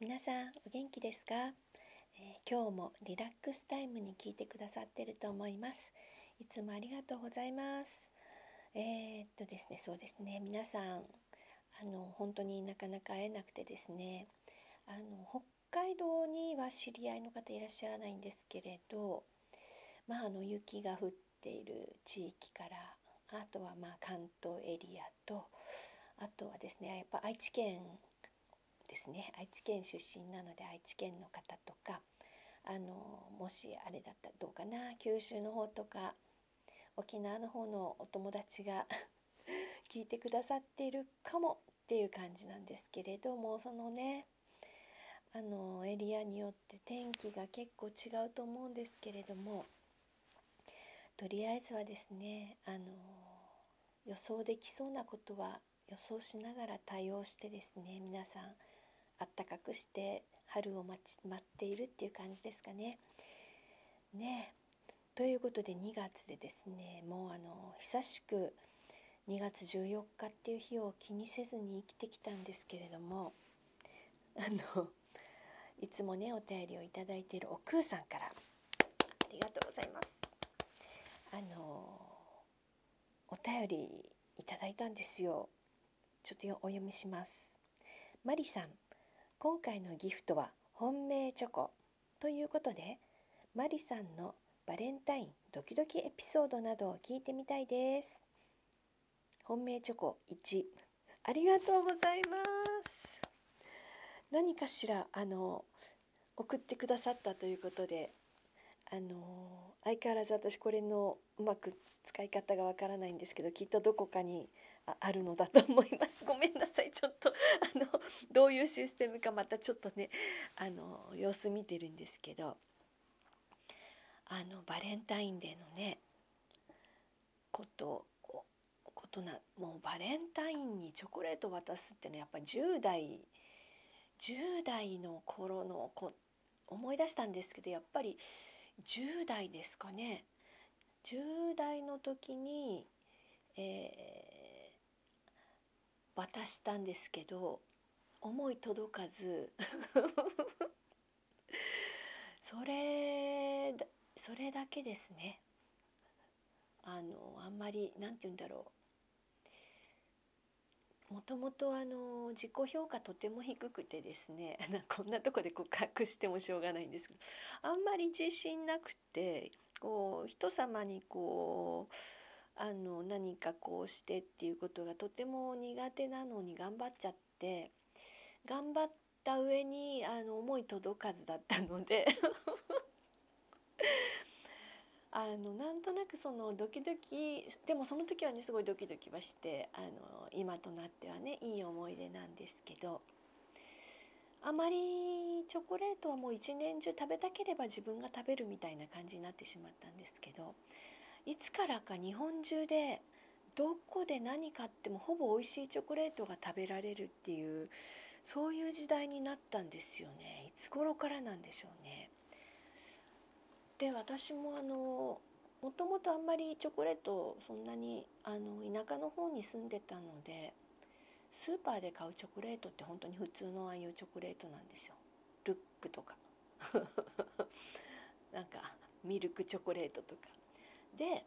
皆さんお元気ですか、えー今日もリラックスタイムに聞いてくださってると思います。いつもありがとうございます。えーっとですねそうですね。皆さんあの本当になかなか会えなくてですね。あの北海道には知り合いの方いらっしゃらないんですけれどまああの雪が降っている地域からあとはまあ関東エリアとあとはですねやっぱ愛知県ですね。愛知県出身なので愛知県の方とかあのもしあれだったらどうかな。九州の方とか沖縄の方のお友達が 聞いてくださっているかもっていう感じなんですけれどもそのねあのエリアによって天気が結構違うと思うんですけれどもとりあえずはですねあの予想できそうなことは予想しながら対応してですね皆さんあったかくして春を待ち待っているっていう感じですかね。ねということで2月でですねもうあの久しく2月14日っていう日を気にせずに生きてきたんですけれどもあのいつもねお便りをいただいているお空さんからありがとうございます。あのお便りいただいたんですよ。ちょっとお読みします。マリさん今回のギフトは本命チョコということでマリさんのバレンタインドキドキエピソードなどを聞いてみたいです。本命チョコ1ありがとうございます。何かしらあの送ってくださったということであの相変わらず私これのうまく使い方がわからないんですけどきっとどこかにあるのだと思います。ごめんなさい。ちょっとあのどういうシステムかまたちょっとねあの様子見てるんですけど。あのバレンタインデーのねことことなもうバレンタインにチョコレートを渡すっていうのはやっぱ10代10代の頃のこ思い出したんですけどやっぱり10代ですかね。10代の時に、えー、渡したんですけど思い届かず。それそれだけですね。あのあんまり何て言うんだろう。もともとあの自己評価とても低くてですね。こんなとこで告白してもしょうがないんですけどあんまり自信なくてこう人様にこうあの何かこうしてっていうことがとても苦手なのに頑張っちゃって頑張った上にあの思い届かずだったので。あのなんとなくそのドキドキでもその時はねすごいドキドキはしてあの今となってはねいい思い出なんですけどあまりチョコレートはもう一年中食べたければ自分が食べるみたいな感じになってしまったんですけどいつからか日本中でどこで何買ってもほぼ美味しいチョコレートが食べられるっていうそういう時代になったんですよね。いつ頃からなんでしょうね。で私もあのもともとあんまりチョコレートそんなにあの田舎の方に住んでたのでスーパーで買うチョコレートって本当に普通のああいうチョコレートなんですよ。ルックとか。なんかミルクチョコレートとか。で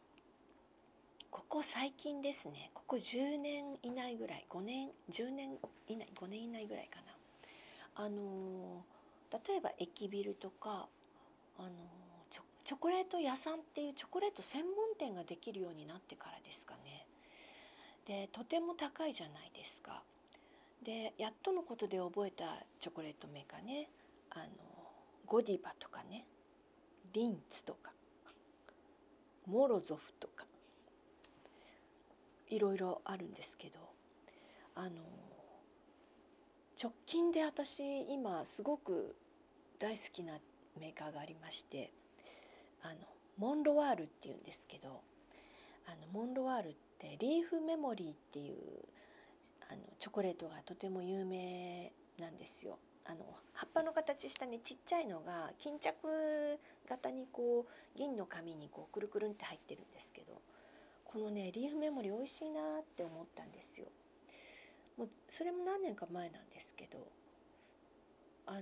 ここ最近ですねここ10年以内ぐらい5年10年以内5年以内ぐらいかな。あの例えば駅ビルとかあのチョチョコレート屋さんっていうチョコレート専門店ができるようになってからですかね。でとても高いじゃないですか。でやっとのことで覚えたチョコレートメーカーね。あのゴディバとかね。リンツとか。モロゾフとかいろいろあるんですけどあの直近で私今すごく大好きなメーカーがありましてあのモンロワールっていうんですけどあのモンロワールってリーフメモリーっていうあのチョコレートがとても有名なんですよ。あの葉っぱの形したねちっちゃいのが巾着型にこう銀の紙にこうくるくるんって入ってるんですけどこのねリーフメモリー美味しいなって思ったんですよ。もうそれも何年か前なんですけどあの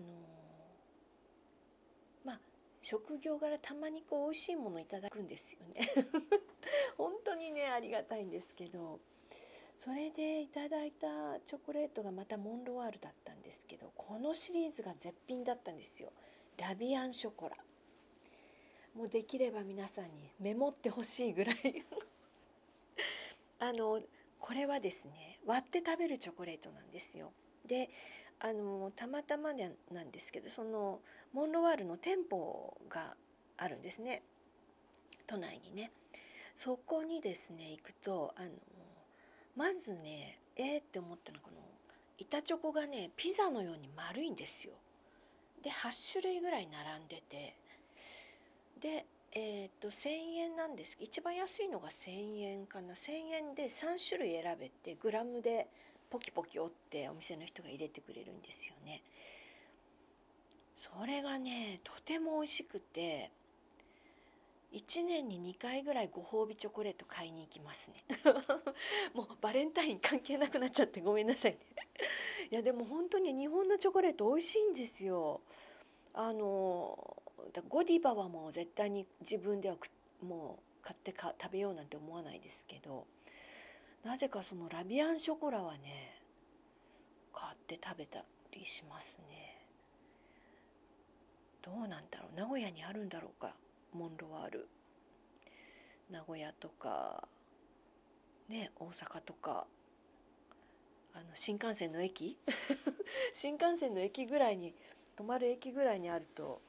まあ職業柄たまにこう美味しいものいただくんですよね 本当にねありがたいんですけどそれでいただいたチョコレートがまたモンロワールだったこのシリーズが絶品だったんですよ。ラビアンショコラ。もうできれば皆さんにメモってほしいぐらい。あのこれはですね割って食べるチョコレートなんですよ。であのたまたまなんですけどそのモンロワールの店舗があるんですね。都内にね。そこにですね行くとあのまずねえー、って思ったのはこの板チョコがねピザのように丸いんですよ。で8種類ぐらい並んでて。でえっ、と1000円なんです。一番安いのが1000円かな。1000円で3種類選べてグラムでポキポキ折ってお店の人が入れてくれるんですよね。それがねとても美味しくて。1年に2回ぐらいご褒美チョコレート買いに行きますね。もうバレンタイン関係なくなっちゃってごめんなさいね。いやでも本当に日本のチョコレート美味しいんですよ。あのゴディバはもう絶対に自分ではもう買ってか食べようなんて思わないですけどなぜかそのラビアンショコラはね買って食べたりしますね。どうなんだろう。名古屋にあるんだろうか。モンロワール名古屋とかね大阪とかあの新幹線の駅？新幹線の駅ぐらいに泊まる駅ぐらいにあると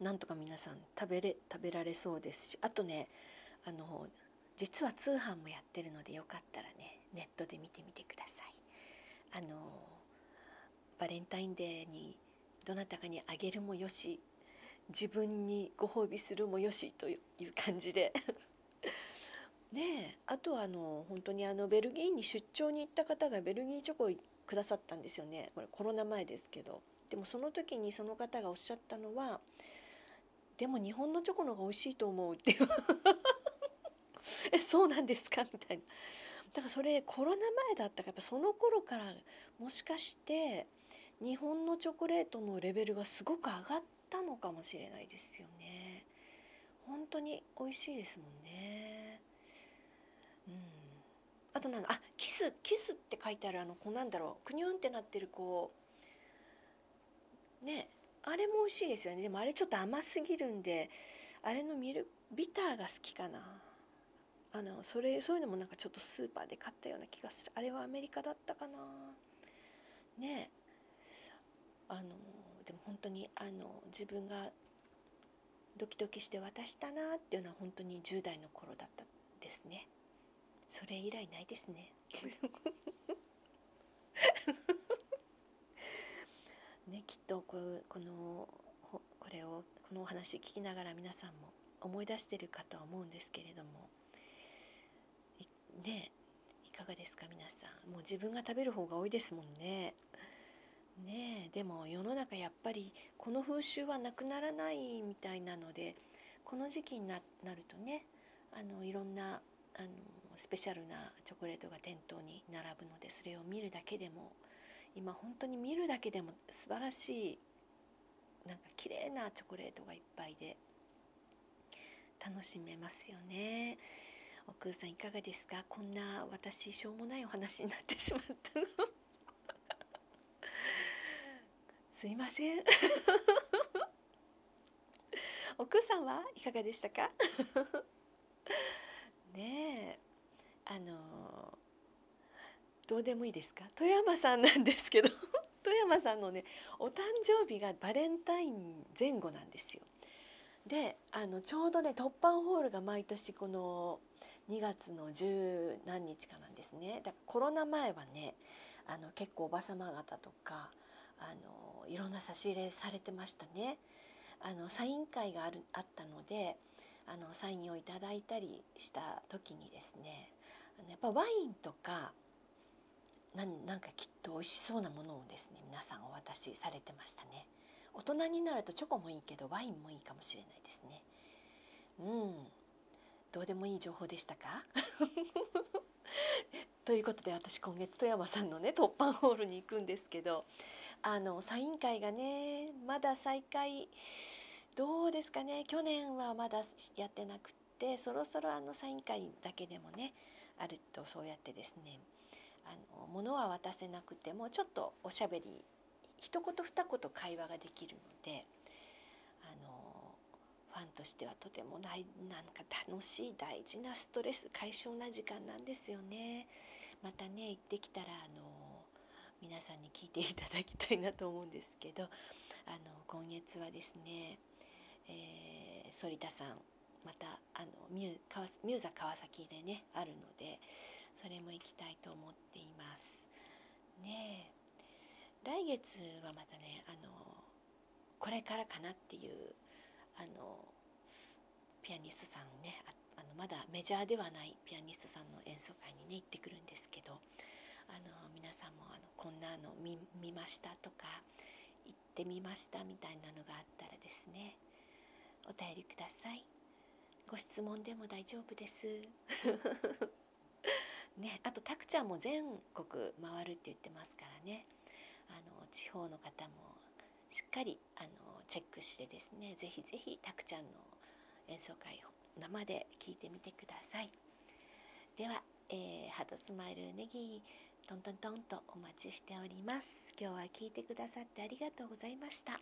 なんとか皆さん食べれ食べられそうですしあとねあの実は通販もやってるのでよかったらねネットで見てみてください。あのバレンタインデーにどなたかにあげるもよし自分にご褒美するもよしという感じで。ねえあとはあの本当にあのベルギーに出張に行った方がベルギーチョコをくださったんですよね。これコロナ前ですけど。でもその時にその方がおっしゃったのはでも日本のチョコの方が美味しいと思うっていう。えそうなんですか？みたいな。だからそれコロナ前だったからやっぱその頃からもしかして日本のチョコレートのレベルがすごく上がったのかもしれないですよね。本当に美味しいですもんね。うん。あとなんかあキスキスって書いてあるあのこうなんだろうくにゅんってなってるこうねあれも美味しいですよね。でもあれちょっと甘すぎるんであれのミルビターが好きかな。あのそれそういうのもなんかちょっとスーパーで買ったような気がする。あれはアメリカだったかな。ね。あのでも本当にあの自分がドキドキして渡したなっていうのは本当に10代の頃だったですね。それ以来ないですね。ね、きっとここのこれをこのお話聞きながら皆さんも思い出してるかとは思うんですけれども。ねいかがですか皆さん。もう自分が食べる方が多いですもんねねえでも世の中やっぱりこの風習はなくならないみたいなのでこの時期になるとねあのいろんなあのスペシャルなチョコレートが店頭に並ぶのでそれを見るだけでも今本当に見るだけでも素晴らしいなんか綺麗なチョコレートがいっぱいで楽しめますよね。お空さんいかがですか？こんな私しょうもないお話になってしまったの。すいません。お空さんはいかがでしたか？ねえあのどうでもいいですか？富山さんなんですけど 富山さんのねお誕生日がバレンタイン前後なんですよ。であのちょうどね突破ホールが毎年この2月の十何日かなんですね。だからコロナ前はねあの結構おばさま方とかあのいろんな差し入れされてましたね。あのサイン会があるあったのであのサインをいただいたりした時にですねあのやっぱワインとかなんかきっと美味しそうなものをですね皆さんお渡しされてましたね。大人になるとチョコもいいけどワインもいいかもしれないですね。うん。どうでもいい情報でしたか？ということで私今月富山さんのね突破ホールに行くんですけどあのサイン会がねまだ再開どうですかね去年はまだやってなくてそろそろあのサイン会だけでもねあるとそうやってですねあの物は渡せなくてもちょっとおしゃべり一言二言会話ができるのであのファンとしてはとてもないなんか楽しい大事なストレス解消な時間なんですよね。またね行ってきたらあの皆さんに聞いていただきたいなと思うんですけどあの今月はですね、えー、反田さんまたあのミュミューザ川崎でねあるのでそれも行きたいと思っています。ね来月はまたねあのこれからかなっていうあのピアニストさんねあのまだメジャーではないピアニストさんの演奏会にね行ってくるんですけどあの皆さんもあのこんなの見見ましたとか行ってみましたみたいなのがあったらですねお便りください。ご質問でも大丈夫です。ねあとたくちゃんも全国回るって言ってますからね。あの地方の方もしっかりあのチェックしてですねぜひぜひたくちゃんの演奏会を生で聞いてみてください。では、えー、ハートスマイルネギトントントンとお待ちしております。今日は聞いてくださってありがとうございました。